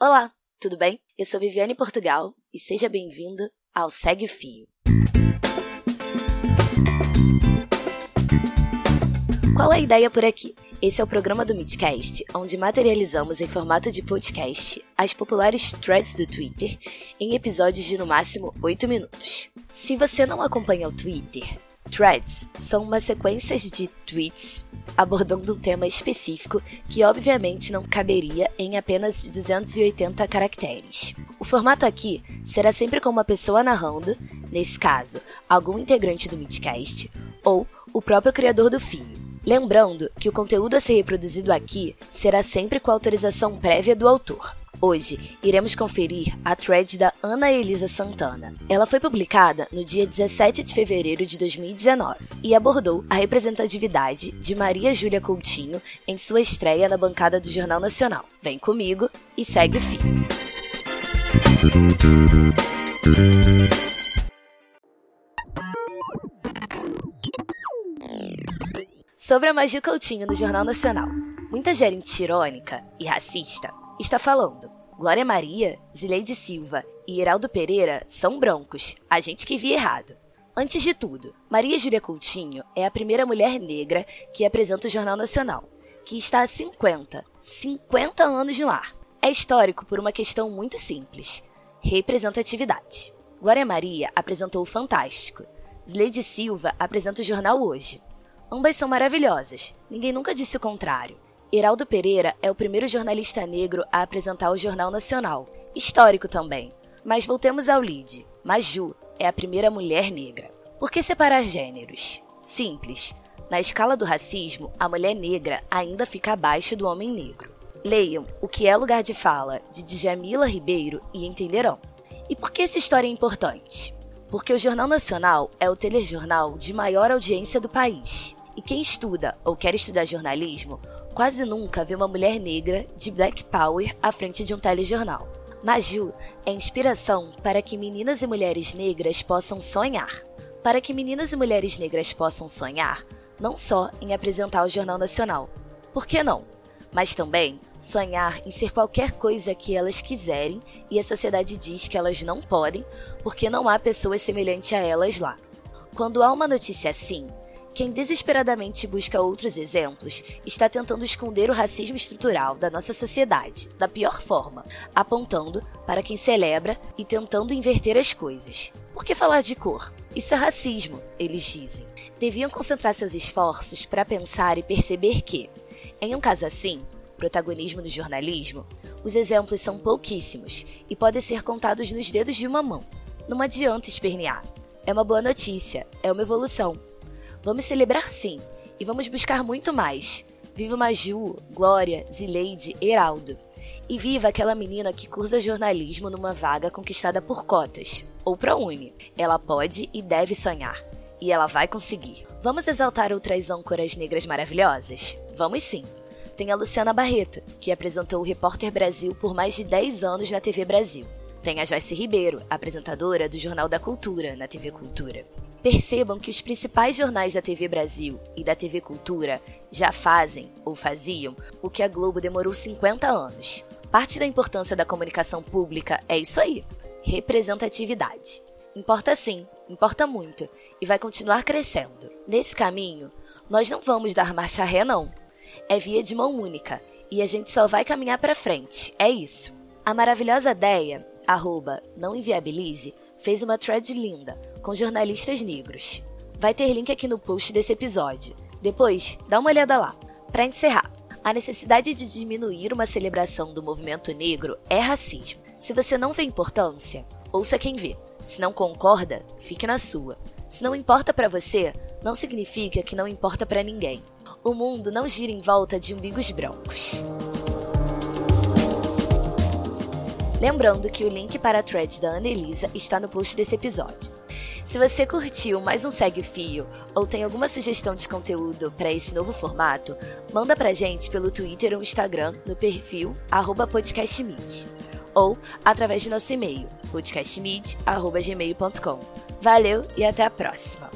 Olá, tudo bem? Eu sou Viviane Portugal e seja bem-vindo ao Segue o Fio. Qual é a ideia por aqui? Esse é o programa do Midcast, onde materializamos em formato de podcast as populares threads do Twitter em episódios de no máximo 8 minutos. Se você não acompanha o Twitter, threads são uma sequência de tweets abordando um tema específico que obviamente não caberia em apenas 280 caracteres. O formato aqui será sempre com uma pessoa narrando, nesse caso, algum integrante do Midcast ou o próprio criador do fio. Lembrando que o conteúdo a ser reproduzido aqui será sempre com autorização prévia do autor. Hoje, iremos conferir a thread da Ana Elisa Santana. Ela foi publicada no dia 17 de fevereiro de 2019 e abordou a representatividade de Maria Júlia Coutinho em sua estreia na bancada do Jornal Nacional. Vem comigo e segue o fio. Sobre a Maju Coutinho no Jornal Nacional. Muita gerente irônica e racista está falando. Glória Maria, Zileide Silva e Heraldo Pereira são broncos, a gente que via errado. Antes de tudo, Maria Júlia Coutinho é a primeira mulher negra que apresenta o Jornal Nacional, que está há 50, 50 anos no ar. É histórico por uma questão muito simples: representatividade. Glória Maria apresentou o Fantástico. Zileide Silva apresenta o Jornal Hoje. Ambas são maravilhosas, ninguém nunca disse o contrário. Heraldo Pereira é o primeiro jornalista negro a apresentar o Jornal Nacional. Histórico também. Mas voltemos ao lead. Maju é a primeira mulher negra. Por que separar gêneros? Simples. Na escala do racismo, a mulher negra ainda fica abaixo do homem negro. Leiam O que é Lugar de Fala, de Djamila Ribeiro, e entenderão. E por que essa história é importante? Porque o Jornal Nacional é o telejornal de maior audiência do país. E quem estuda ou quer estudar jornalismo quase nunca vê uma mulher negra de Black Power à frente de um telejornal. Maju é inspiração para que meninas e mulheres negras possam sonhar. Para que meninas e mulheres negras possam sonhar, não só em apresentar o Jornal Nacional. Por que não? Mas também sonhar em ser qualquer coisa que elas quiserem e a sociedade diz que elas não podem porque não há pessoas semelhantes a elas lá. Quando há uma notícia assim, quem desesperadamente busca outros exemplos está tentando esconder o racismo estrutural da nossa sociedade, da pior forma, apontando para quem celebra e tentando inverter as coisas. Por que falar de cor? Isso é racismo, eles dizem. Deviam concentrar seus esforços para pensar e perceber que, em um caso assim, protagonismo do jornalismo, os exemplos são pouquíssimos e podem ser contados nos dedos de uma mão. Não adianta espernear. É uma boa notícia, é uma evolução, Vamos celebrar sim, e vamos buscar muito mais. Viva Maju, Glória, Zileide, Heraldo. E viva aquela menina que cursa jornalismo numa vaga conquistada por cotas, ou ProUni. Ela pode e deve sonhar. E ela vai conseguir. Vamos exaltar outras âncoras negras maravilhosas? Vamos sim. Tem a Luciana Barreto, que apresentou o Repórter Brasil por mais de 10 anos na TV Brasil. Tem a Joyce Ribeiro, apresentadora do Jornal da Cultura, na TV Cultura. Percebam que os principais jornais da TV Brasil e da TV Cultura já fazem, ou faziam, o que a Globo demorou 50 anos. Parte da importância da comunicação pública é isso aí: representatividade. Importa sim, importa muito, e vai continuar crescendo. Nesse caminho, nós não vamos dar marcha ré, não. É via de mão única, e a gente só vai caminhar para frente, é isso. A maravilhosa ideia, arroba, não inviabilize, fez uma thread linda, com jornalistas negros. Vai ter link aqui no post desse episódio. Depois, dá uma olhada lá. Para encerrar, a necessidade de diminuir uma celebração do movimento negro é racismo. Se você não vê importância, ouça quem vê. Se não concorda, fique na sua. Se não importa para você, não significa que não importa para ninguém. O mundo não gira em volta de umbigos brancos. Lembrando que o link para a thread da Ana Elisa está no post desse episódio. Se você curtiu mais um Segue o Fio ou tem alguma sugestão de conteúdo para esse novo formato, manda pra gente pelo Twitter ou Instagram no perfil podcastmeet ou através de nosso e-mail podcastmeet.gmail.com. Valeu e até a próxima!